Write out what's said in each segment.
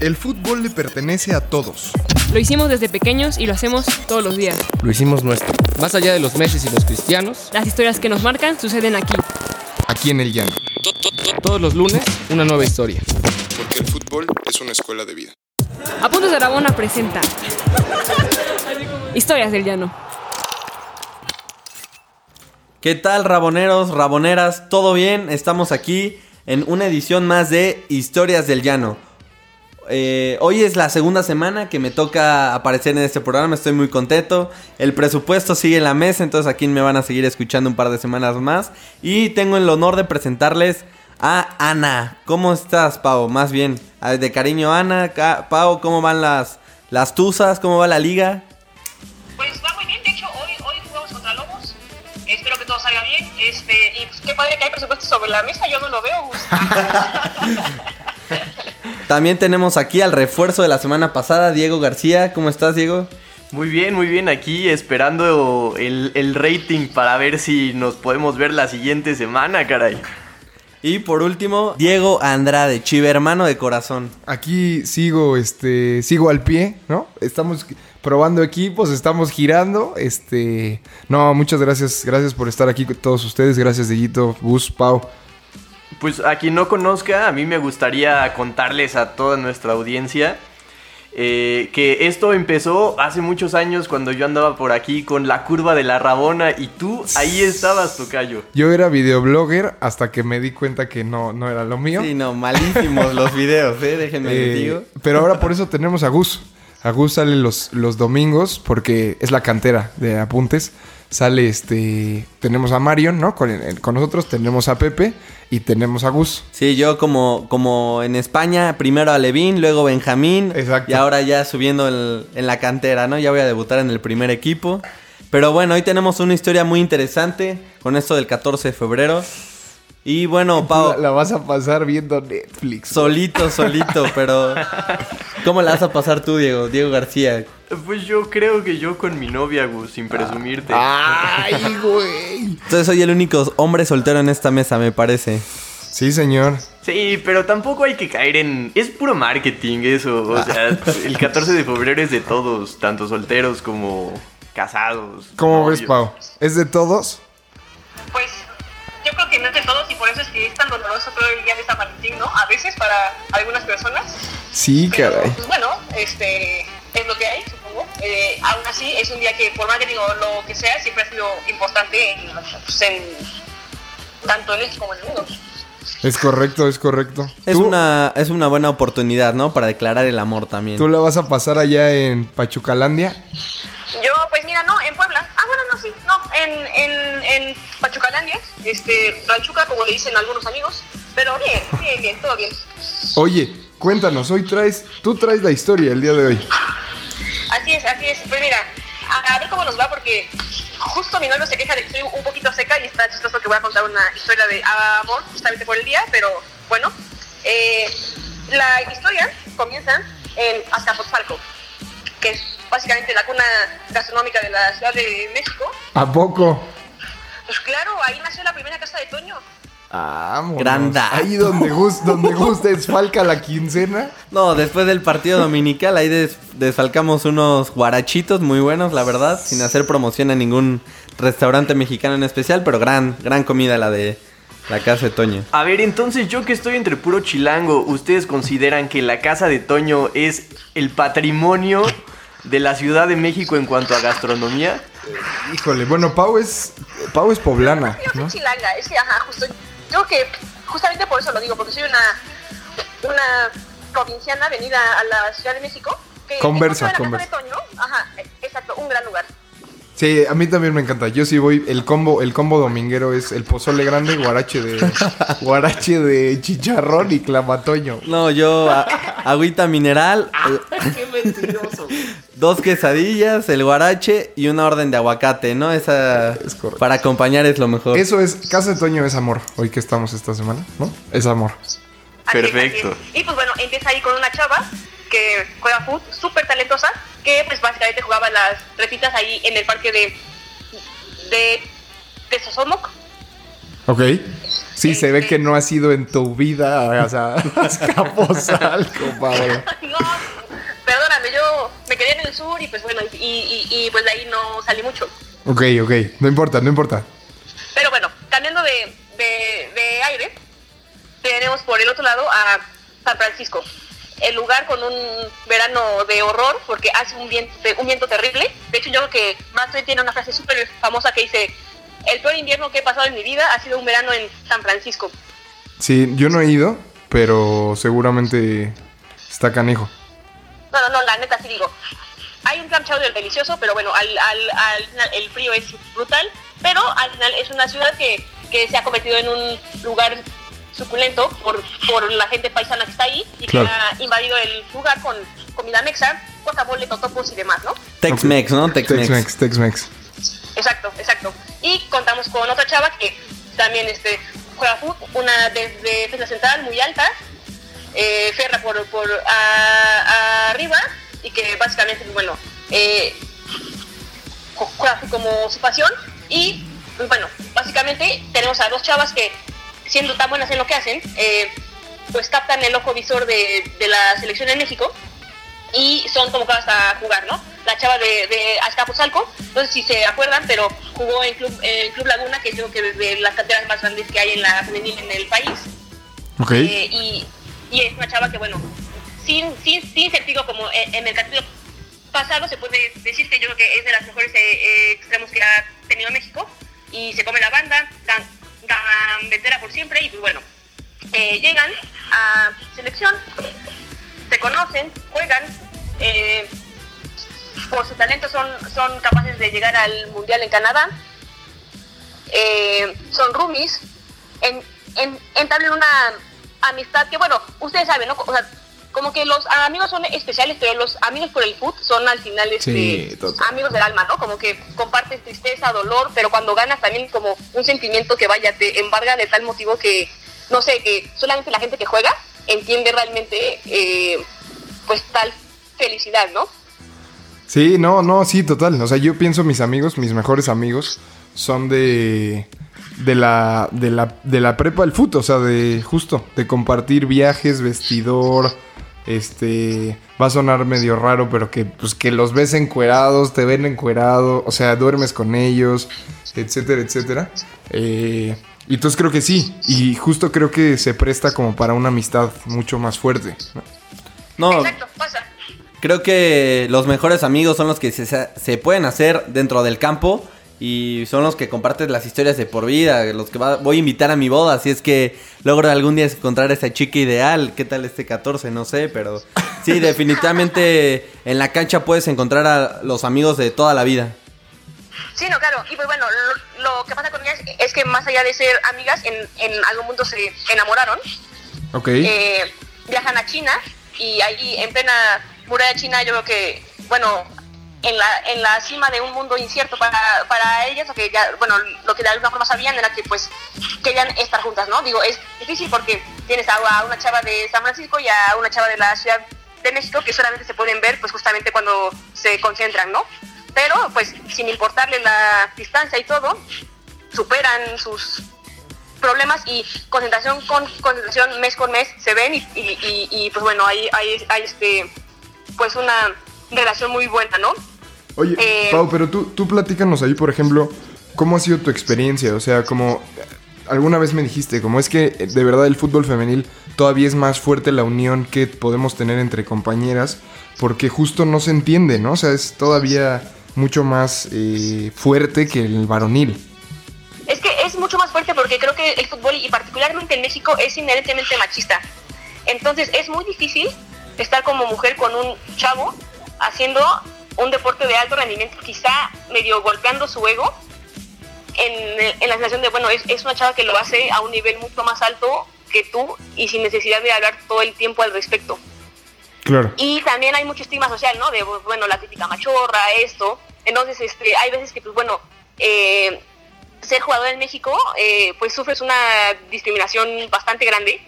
El fútbol le pertenece a todos. Lo hicimos desde pequeños y lo hacemos todos los días. Lo hicimos nuestro. Más allá de los meses y los cristianos, Las historias que nos marcan suceden aquí. Aquí en el llano. todos los lunes, una nueva historia. Porque el fútbol es una escuela de vida. Apuntes de Aragona presenta Historias del Llano. ¿Qué tal, raboneros, raboneras? ¿Todo bien? Estamos aquí en una edición más de Historias del Llano. Eh, hoy es la segunda semana que me toca aparecer en este programa, estoy muy contento. El presupuesto sigue en la mesa, entonces aquí me van a seguir escuchando un par de semanas más. Y tengo el honor de presentarles a Ana. ¿Cómo estás, Pau? Más bien, de cariño, Ana. Pau, ¿cómo van las, las tuzas? ¿Cómo va la liga? Pues va muy bien, de hecho hoy, hoy jugamos contra Lobos. Espero que todo salga bien. Este, y pues, qué padre que hay presupuesto sobre la mesa, yo no lo veo. También tenemos aquí al refuerzo de la semana pasada, Diego García. ¿Cómo estás, Diego? Muy bien, muy bien, aquí esperando el, el rating para ver si nos podemos ver la siguiente semana, caray. Y por último, Diego Andrade, chive hermano de corazón. Aquí sigo, este, sigo al pie, ¿no? Estamos probando equipos, estamos girando, este, no, muchas gracias, gracias por estar aquí con todos ustedes, gracias Dieguito, Gus, Pau. Pues a quien no conozca, a mí me gustaría contarles a toda nuestra audiencia eh, que esto empezó hace muchos años cuando yo andaba por aquí con la curva de la Rabona y tú ahí estabas, Tocayo. Yo era videoblogger hasta que me di cuenta que no, no era lo mío. Sí, no, malísimos los videos, ¿eh? Déjenme Eh, digo. pero ahora por eso tenemos a Gus. A Gus sale los, los domingos porque es la cantera de apuntes. Sale este. Tenemos a Marion, ¿no? Con, con nosotros tenemos a Pepe y tenemos a Gus. Sí, yo como, como en España, primero a Levín, luego Benjamín. Exacto. Y ahora ya subiendo el- en la cantera, ¿no? Ya voy a debutar en el primer equipo. Pero bueno, hoy tenemos una historia muy interesante con esto del 14 de febrero. Y bueno, Pau, la vas a pasar viendo Netflix. solito, solito, pero... ¿Cómo la vas a pasar tú, Diego? Diego García. Pues yo creo que yo con mi novia, Gus, sin presumirte. ¡Ay, güey! Entonces soy el único hombre soltero en esta mesa, me parece. Sí, señor. Sí, pero tampoco hay que caer en... Es puro marketing eso. O sea, el 14 de febrero es de todos, tanto solteros como casados. ¿Cómo ves. Pau? ¿Es de todos? Pues yo creo que no que es tan doloroso todo el día de San Valentín, ¿no? A veces para algunas personas. Sí, Pero, caray. pues bueno, este, es lo que hay, supongo. Eh, aún así, es un día que, por marketing o lo que sea, siempre ha sido importante en, pues, en- tanto en como en el mundo. Es correcto, es correcto. Es ¿Tú, una, es una buena oportunidad, ¿no? Para declarar el amor también. ¿Tú la vas a pasar allá en Pachucalandia? Pues mira, no, en Puebla. Ah, bueno, no, sí, no, en, en, en Pachucalandia, este, Ranchuca, como le dicen algunos amigos. Pero bien, bien, bien, todo bien. Oye, cuéntanos, hoy traes, tú traes la historia el día de hoy. Así es, así es. Pues mira, a, a ver cómo nos va, porque justo mi novio se queja de que estoy un poquito seca y está chistoso que voy a contar una historia de amor justamente por el día, pero bueno. Eh, la historia comienza en Azcapotzalco, que es básicamente la cuna gastronómica de la Ciudad de México. ¿A poco? Pues claro, ahí nació la primera casa de Toño. Vámonos. Gran dato. Ahí donde Gus, donde Gus desfalca la quincena. No, después del partido dominical ahí des- desfalcamos unos guarachitos muy buenos, la verdad, sin hacer promoción a ningún restaurante mexicano en especial, pero gran, gran comida la de la casa de Toño. A ver, entonces yo que estoy entre puro chilango, ¿ustedes consideran que la casa de Toño es el patrimonio de la Ciudad de México en cuanto a gastronomía? Híjole, bueno, Pau es, Pau es poblana, Yo soy ¿no? chilanga, es que, ajá, justo. Yo que, justamente por eso lo digo, porque soy una, una provinciana venida a la Ciudad de México. Que Conversa, conversa. casa de Toño, ajá, eh, exacto, un gran lugar. Sí, a mí también me encanta. Yo sí voy, el combo, el combo dominguero es el pozole grande, guarache de, guarache de chicharrón y clamatoño. No, yo a- agüita mineral, ¡Qué mentiroso! Dos quesadillas, el guarache y una orden de aguacate, ¿no? Esa Es correcto. para acompañar es lo mejor. Eso es, Casa de Toño es amor, hoy que estamos esta semana, ¿no? Es amor. Perfecto. Y pues bueno, empieza ahí con una chava que juega fútbol, súper talentosa, que pues básicamente jugaba las retitas ahí en el parque de, de, de Sosomoc. Ok. Sí, se ve que no has ido en tu vida, o sea, a Azcapotzalco, Pablo. No, quedé en el sur y pues bueno, y, y, y, pues de ahí no salí mucho. Ok, ok. No importa, no importa. Pero bueno, cambiando de, de, de aire, tenemos por el otro lado a San Francisco. El lugar con un verano de horror porque hace un viento, un viento terrible. De hecho, yo creo que Master tiene una frase súper famosa que dice, el peor invierno que he pasado en mi vida ha sido un verano en San Francisco. Sí, yo no he ido, pero seguramente está canijo. No, no, no, la neta sí digo. Hay un clam chowder delicioso, pero bueno, al, al, al final el frío es brutal. Pero al final es una ciudad que, que se ha convertido en un lugar suculento por, por la gente paisana que está ahí y Claro. que ha invadido el lugar con comida mexa, guacamole, totopos y demás, ¿no? Tex-Mex, ¿no? Tex-Mex. Tex-Mex, Tex-Mex. Exacto, exacto. Y contamos con otra chava que también este, juega fútbol, una desde defensa central muy alta, eh, ferra por, por a- a arriba y que básicamente, bueno, eh, como su pasión. Y pues, bueno, básicamente tenemos a dos chavas que, siendo tan buenas en lo que hacen, eh, pues captan el ojo visor de, de la selección de México y son convocadas a jugar, ¿no? La chava de, de Azcapotzalco, no sé si se acuerdan, pero jugó en Club, en Club Laguna, que es creo que de las canteras más grandes que hay en la femenil en el país. Ok. Eh, y, y es una chava que, bueno, sin, sin, sin sentido como en, en el capítulo pasado, se puede decir que yo creo que es de las mejores eh, eh, extremos que ha tenido México. Y se come la banda, gan, gambetera por siempre, y pues bueno, eh, llegan a selección, se conocen, juegan, eh, por su talento son, son capaces de llegar al Mundial en Canadá, eh, son roomies, en, en, entablan una amistad que, bueno, ustedes saben, ¿no? O sea, como que los amigos son especiales, pero los amigos por el foot son al final este, Sí, amigos del alma, ¿no? Como que compartes tristeza, dolor, pero cuando ganas también como un sentimiento que vaya, te embarga de tal motivo que, no sé, que solamente la gente que juega entiende realmente, eh, pues, tal felicidad, ¿no? Sí, no, no, sí, total. O sea, yo pienso mis amigos, mis mejores amigos, son de. De la, de la, de la prepa del fútbol, o sea, de justo, de compartir viajes, vestidor, este, va a sonar medio raro, pero que, pues, que los ves encuerados, te ven encuerado, o sea, duermes con ellos, etcétera, etcétera. Eh, y entonces creo que sí, y justo creo que se presta como para una amistad mucho más fuerte. ¿no? No, Exacto, pasa. creo que los mejores amigos son los que se, se pueden hacer dentro del campo y son los que comparten las historias de por vida, los que va- voy a invitar a mi boda, si es que logro algún día encontrar a esa chica ideal, qué tal este 14, no sé, pero sí, definitivamente en la cancha puedes encontrar a los amigos de toda la vida. Sí, no, claro. Y pues bueno, lo, lo que pasa con ellas es que más allá de ser amigas, en, en algún punto se enamoraron. Ok. Eh, viajan a China y ahí en plena muralla china yo creo que, bueno, en la, en la cima de un mundo incierto para, para ellas, o que ya, bueno, lo que de alguna forma sabían era que pues querían estar juntas, ¿no? Digo, es difícil porque tienes a, una chava de San Francisco y a una chava de la Ciudad de México que solamente se pueden ver pues justamente cuando se concentran, ¿no? Pero pues sin importarle la distancia y todo, superan sus problemas y concentración con concentración mes con mes se ven y, y, y- y, pues bueno hay, hay, hay este pues una relación muy buena no Oye, Eh, Pau, pero tú, tú platícanos ahí, por ejemplo, ¿cómo ha sido tu experiencia? O sea, como alguna vez me dijiste, como es que eh, de verdad el fútbol femenil todavía es más fuerte la unión que podemos tener entre compañeras, porque justo no se entiende, ¿no? O sea, es todavía mucho más eh, fuerte que el varonil. es que es mucho más fuerte porque creo que el fútbol y particularmente en México es inherentemente machista entonces es muy difícil estar como mujer con un chavo haciendo un deporte de alto rendimiento quizá medio golpeando su ego en, en la sensación de, bueno, es, es una chava que lo hace a un nivel mucho más alto que tú y sin necesidad de hablar todo el tiempo al respecto. Claro. Y también hay mucho estigma social, ¿no? De, bueno, la típica machorra, esto. Entonces, este, hay veces que, pues bueno, eh, ser jugador en México, eh, pues sufres una discriminación bastante grande.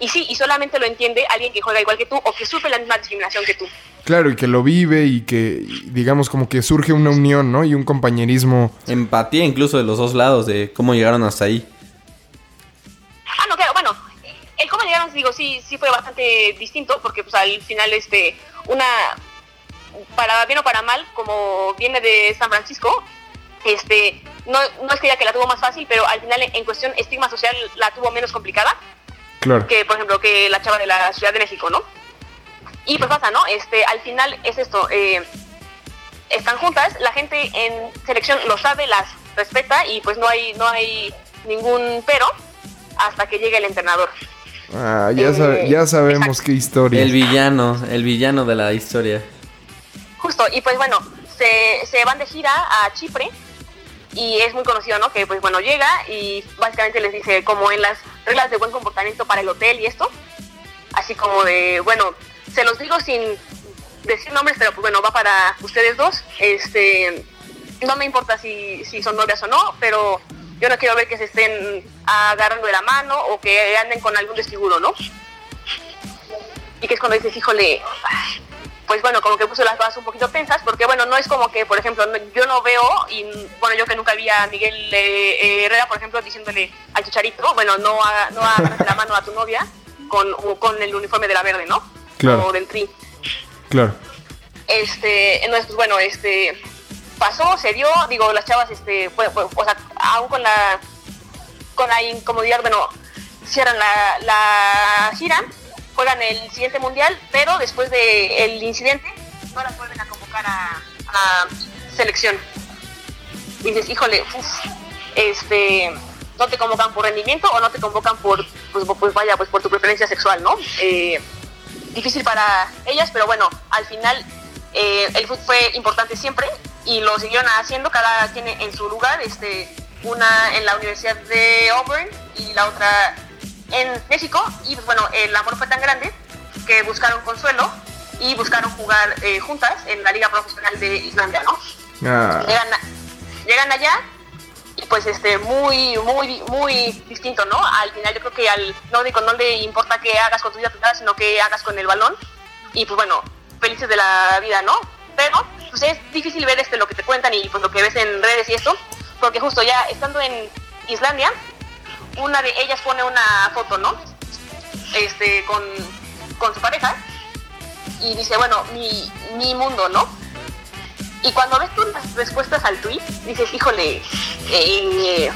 Y sí, y solamente lo entiende alguien que juega igual que tú o que sufre la misma discriminación que tú. Claro, y que lo vive y que, digamos, como que surge una unión, ¿no? Y un compañerismo. Empatía incluso de los dos lados, de cómo llegaron hasta ahí. Ah, no, claro, bueno, el cómo llegaron, digo, sí, sí fue bastante distinto, porque pues al final, este, una para bien o para mal, como viene de San Francisco, este, no, no es que ella que la tuvo más fácil, pero al final en cuestión estigma social la tuvo menos complicada Claro. que, por ejemplo, que la chava de la Ciudad de México, ¿no? Y pues pasa, ¿no? Este, al final es esto, eh, están juntas, la gente en selección lo sabe, las respeta y pues no hay, no hay ningún pero hasta que llegue el entrenador. Ah, ya, Eh, ya sabemos exacto. qué historia. El villano, el villano de la historia. Justo, y pues bueno, se, se van de gira a Chipre y es muy conocido, ¿no? Que pues bueno, llega y básicamente les dice como en las reglas de buen comportamiento para el hotel y esto, así como de, bueno, se los digo sin decir nombres, pero pues bueno, va para ustedes dos, este, no me importa si, si son novias o no, pero yo no quiero ver que se estén agarrando de la mano o que anden con algún desfiguro, ¿no? Y que es cuando dices, híjole, pues bueno, como que puso las cosas un poquito tensas, porque bueno, no es como que, por ejemplo, no- yo no veo, y bueno, yo que nunca vi a Miguel eh, eh, Herrera, por ejemplo, diciéndole al chicharito, bueno, no haga- no hagas la mano a tu novia con, con el uniforme de la verde, ¿no? Claro. O del tri. Claro. Este, entonces, pues bueno, este, pasó, se dio, digo, las chavas, este, fue- fue- o sea, aún con la, con la incomodidad, bueno, cierran la, la gira, juegan el siguiente mundial, pero después del incidente, no las vuelven a convocar a, a selección. Dices, híjole, uf, este, no te convocan por rendimiento o no te convocan por, pues, pues vaya, pues por tu preferencia sexual, ¿no? Eh, difícil para ellas, pero bueno, al final eh, el fútbol fue importante siempre y lo siguieron haciendo, cada quien en su lugar, este, una en la Universidad de Auburn y la otra en México, y bueno, el amor fue tan grande que buscaron consuelo y buscaron jugar eh, juntas en la Liga Profesional de Islandia, ¿no? Ah, llegan, a- llegan allá y pues este muy muy muy distinto no al final yo creo que al nórdico no le importa qué hagas con tu vida privada sino qué hagas con el balón y pues bueno felices de la vida no pero pues es difícil ver este lo que te cuentan y pues lo que ves en redes y esto porque justo ya estando en Islandia una de ellas pone una foto no este con con su pareja y dice bueno mi mi mundo no y cuando ves tú las respuestas al tweet, dices, híjole, eh,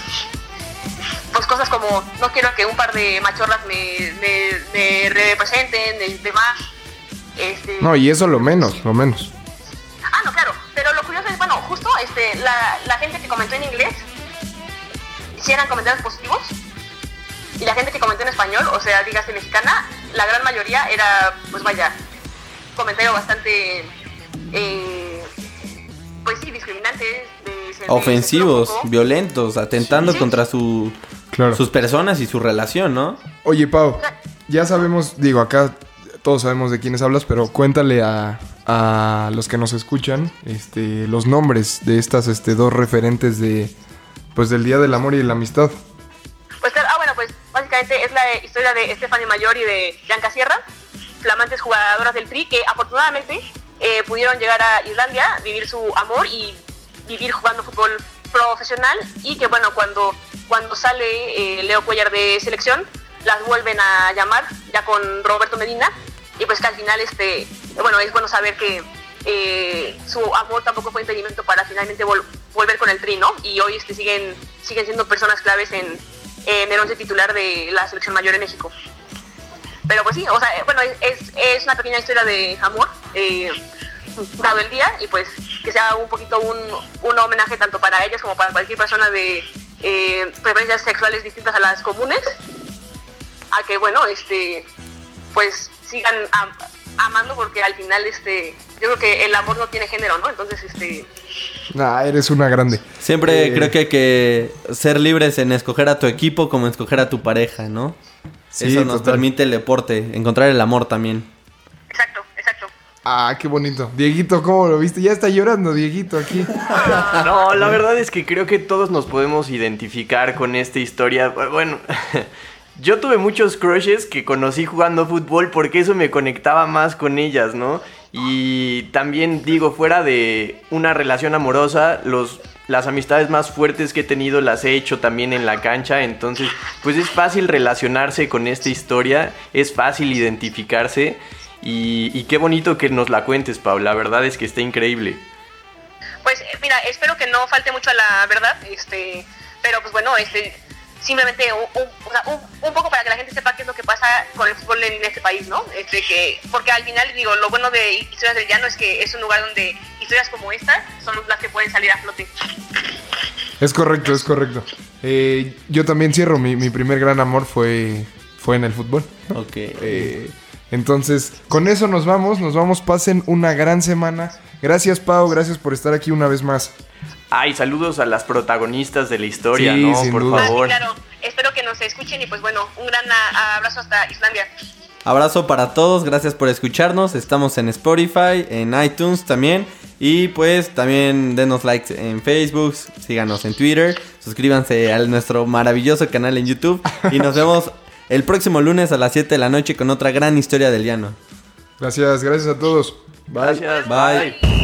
pues cosas como, no quiero que un par de machorras me, me, me representen, de- demás. Este, no, y eso lo menos, lo menos. Ah, no, claro. Pero lo curioso es, bueno, justo este, la, la gente que comentó en inglés, si eran comentarios positivos, y la gente que comentó en español, o sea, dígase mexicana, la gran mayoría era, pues vaya, comentario bastante, eh, pues sí, discriminantes. de- de- Ofensivos, violentos, atentando Sí. contra su, Claro. sus personas y su relación, ¿no? Oye, Pau, ya sabemos, digo, acá todos sabemos de quiénes hablas, pero cuéntale a, a los que nos escuchan este, los nombres de estas este, dos referentes de, pues, del Día del Amor y de la Amistad. Básicamente es la historia de Estefania Mayor y de Bianca Sierra, flamantes jugadoras del Tri que afortunadamente eh, pudieron llegar a Islandia, vivir su amor y vivir jugando fútbol profesional y que bueno, cuando, cuando sale eh, Leo Cuellar de selección, las vuelven a llamar ya con Roberto Medina y pues que al final este, bueno, es bueno saber que eh, su amor tampoco fue impedimento para finalmente vol- volver con el Tri, ¿no? Y hoy este, siguen, siguen siendo personas claves en, en el once titular de la selección mayor en México. Pero pues sí, o sea, bueno, es, es una pequeña historia de amor, eh, dado el día, y pues que sea un poquito un, un homenaje tanto para ellas como para cualquier persona de eh, preferencias sexuales distintas a las comunes, a que bueno, este, pues sigan amando porque al final, este, yo creo que el amor no tiene género, ¿no? Entonces, este, Ah, eres una grande. Siempre Eh, creo que hay que ser libres en escoger a tu equipo como escoger a tu pareja, ¿no? Sí, Eso nos total. permite el deporte, encontrar el amor también. exacto, exacto. Ah, qué bonito. Dieguito, ¿cómo lo viste? Ya está llorando, Dieguito, aquí. No, la verdad es que creo que todos nos podemos identificar con esta historia. Bueno, yo tuve muchos crushes que conocí jugando fútbol porque eso me conectaba más con ellas, ¿no? Y también digo, fuera de una relación amorosa, los, las amistades más fuertes que he tenido las he hecho también en la cancha, entonces pues es fácil relacionarse con esta historia, es fácil identificarse. Y, qué bonito que nos la cuentes, Pau. La verdad es que está increíble. Pues eh, mira, espero que no falte mucho a la verdad, este, pero pues bueno, este, simplemente un, un- o sea, un- un poco para que la gente sepa qué es lo que pasa con el fútbol en este país, ¿no? Este, que, porque al final, digo, lo bueno de Historias del Llano es que es un lugar donde historias como esta son las que pueden salir a flote. Es correcto, es correcto. Eh, yo también cierro. Mi, mi primer gran amor fue, fue en el fútbol. Ok. Eh, entonces, con eso nos vamos. Nos vamos. Pasen una gran semana. Gracias, Pau. Gracias por estar aquí una vez más. Ay, saludos a las protagonistas de la historia, Sí, ¿no? sin Por duda. Ah, sí, favor. claro, espero que nos escuchen y pues bueno, un gran abrazo hasta Islandia. Abrazo para todos, gracias por escucharnos. Estamos en Spotify, en iTunes también. Y pues también denos likes en Facebook, síganos en Twitter, suscríbanse a nuestro maravilloso canal en YouTube. Y nos vemos el próximo lunes a las 7 de la noche con otra gran historia del llano. Gracias, gracias a todos. Bye. Gracias. Bye.